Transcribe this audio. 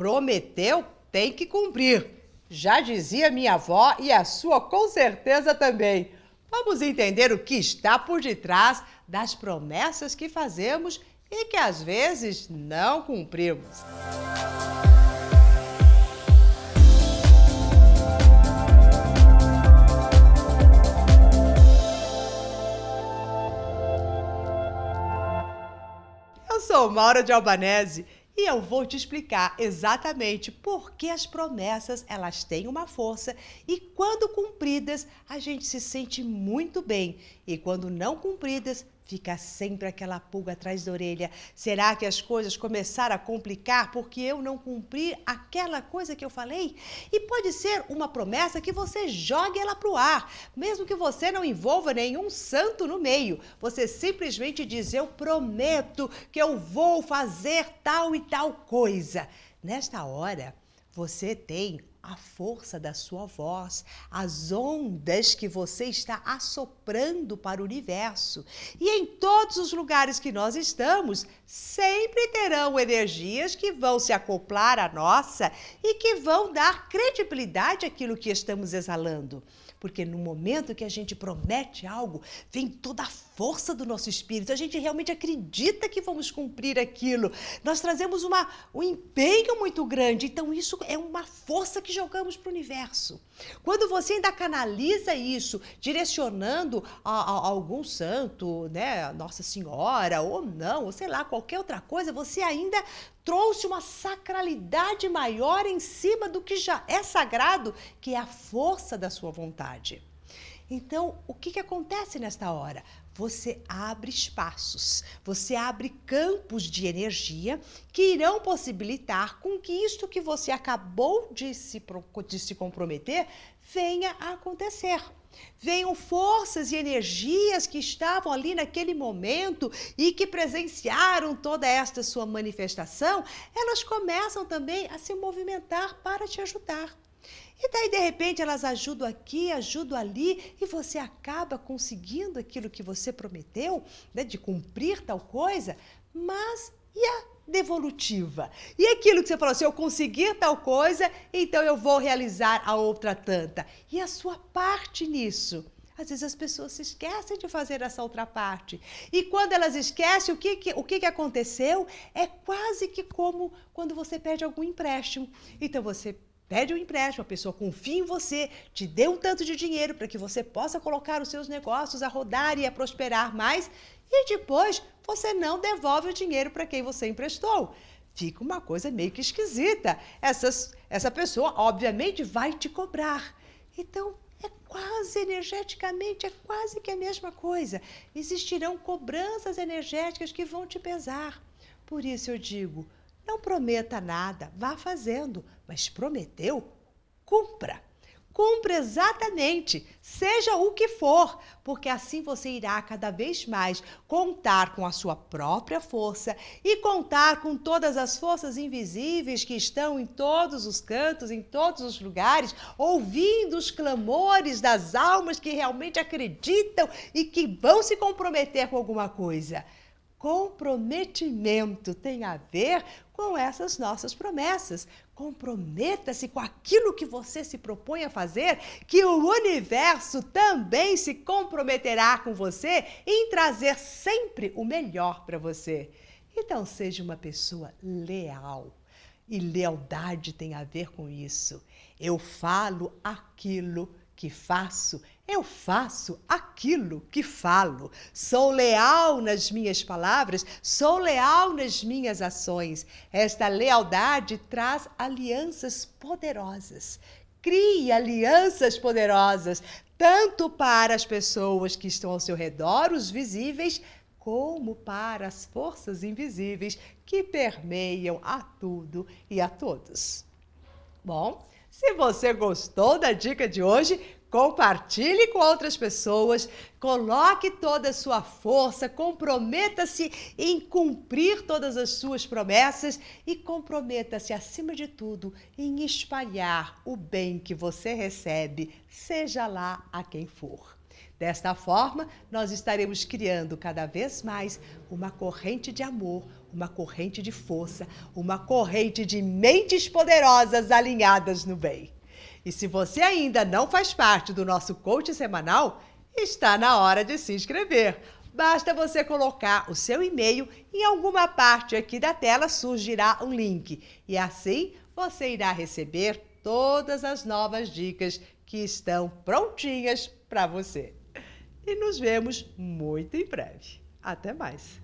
prometeu, tem que cumprir. Já dizia minha avó e a sua com certeza também. Vamos entender o que está por detrás das promessas que fazemos e que às vezes não cumprimos. Eu sou Maura de Albanese e eu vou te explicar exatamente por que as promessas elas têm uma força e quando cumpridas a gente se sente muito bem. E quando não cumpridas Fica sempre aquela pulga atrás da orelha. Será que as coisas começaram a complicar porque eu não cumpri aquela coisa que eu falei? E pode ser uma promessa que você jogue ela para o ar, mesmo que você não envolva nenhum santo no meio. Você simplesmente diz: Eu prometo que eu vou fazer tal e tal coisa. Nesta hora, você tem a força da sua voz, as ondas que você está assoprando para o universo. E em todos os lugares que nós estamos, sempre terão energias que vão se acoplar à nossa e que vão dar credibilidade àquilo que estamos exalando. Porque no momento que a gente promete algo, vem toda a força do nosso espírito. A gente realmente acredita que vamos cumprir aquilo. Nós trazemos uma, um empenho muito grande. Então, isso é uma força que jogamos para o universo. Quando você ainda canaliza isso, direcionando a, a, a algum santo, né, Nossa Senhora, ou não, ou sei lá, qualquer outra coisa, você ainda trouxe uma sacralidade maior em cima do que já é sagrado, que é a força da sua vontade. Então, o que, que acontece nesta hora? Você abre espaços, você abre campos de energia que irão possibilitar com que isto que você acabou de se, de se comprometer venha a acontecer. Venham forças e energias que estavam ali naquele momento e que presenciaram toda esta sua manifestação, elas começam também a se movimentar para te ajudar. E daí, de repente, elas ajudam aqui, ajudam ali, e você acaba conseguindo aquilo que você prometeu, né, de cumprir tal coisa, mas e a devolutiva? E aquilo que você falou, se eu conseguir tal coisa, então eu vou realizar a outra tanta. E a sua parte nisso? Às vezes as pessoas se esquecem de fazer essa outra parte. E quando elas esquecem, o que, que, o que, que aconteceu? É quase que como quando você pede algum empréstimo. Então você pede um empréstimo, a pessoa confia em você, te dê um tanto de dinheiro para que você possa colocar os seus negócios a rodar e a prosperar mais, e depois você não devolve o dinheiro para quem você emprestou. Fica uma coisa meio que esquisita. Essas, essa pessoa, obviamente, vai te cobrar. Então, é quase energeticamente, é quase que a mesma coisa. Existirão cobranças energéticas que vão te pesar. Por isso eu digo, não prometa nada, vá fazendo, mas prometeu, cumpra. Cumpra exatamente, seja o que for, porque assim você irá cada vez mais contar com a sua própria força e contar com todas as forças invisíveis que estão em todos os cantos, em todos os lugares, ouvindo os clamores das almas que realmente acreditam e que vão se comprometer com alguma coisa. Comprometimento tem a ver com essas nossas promessas. Comprometa-se com aquilo que você se propõe a fazer, que o universo também se comprometerá com você em trazer sempre o melhor para você. Então, seja uma pessoa leal. E lealdade tem a ver com isso. Eu falo aquilo que faço, eu faço aquilo que falo. Sou leal nas minhas palavras, sou leal nas minhas ações. Esta lealdade traz alianças poderosas. Crie alianças poderosas, tanto para as pessoas que estão ao seu redor, os visíveis, como para as forças invisíveis que permeiam a tudo e a todos. Bom, se você gostou da dica de hoje, compartilhe com outras pessoas, coloque toda a sua força, comprometa-se em cumprir todas as suas promessas e comprometa-se, acima de tudo, em espalhar o bem que você recebe, seja lá a quem for. Desta forma, nós estaremos criando cada vez mais uma corrente de amor, uma corrente de força, uma corrente de mentes poderosas alinhadas no bem. E se você ainda não faz parte do nosso coach semanal, está na hora de se inscrever. Basta você colocar o seu e-mail em alguma parte aqui da tela surgirá um link e assim você irá receber todas as novas dicas que estão prontinhas para você. E nos vemos muito em breve. Até mais!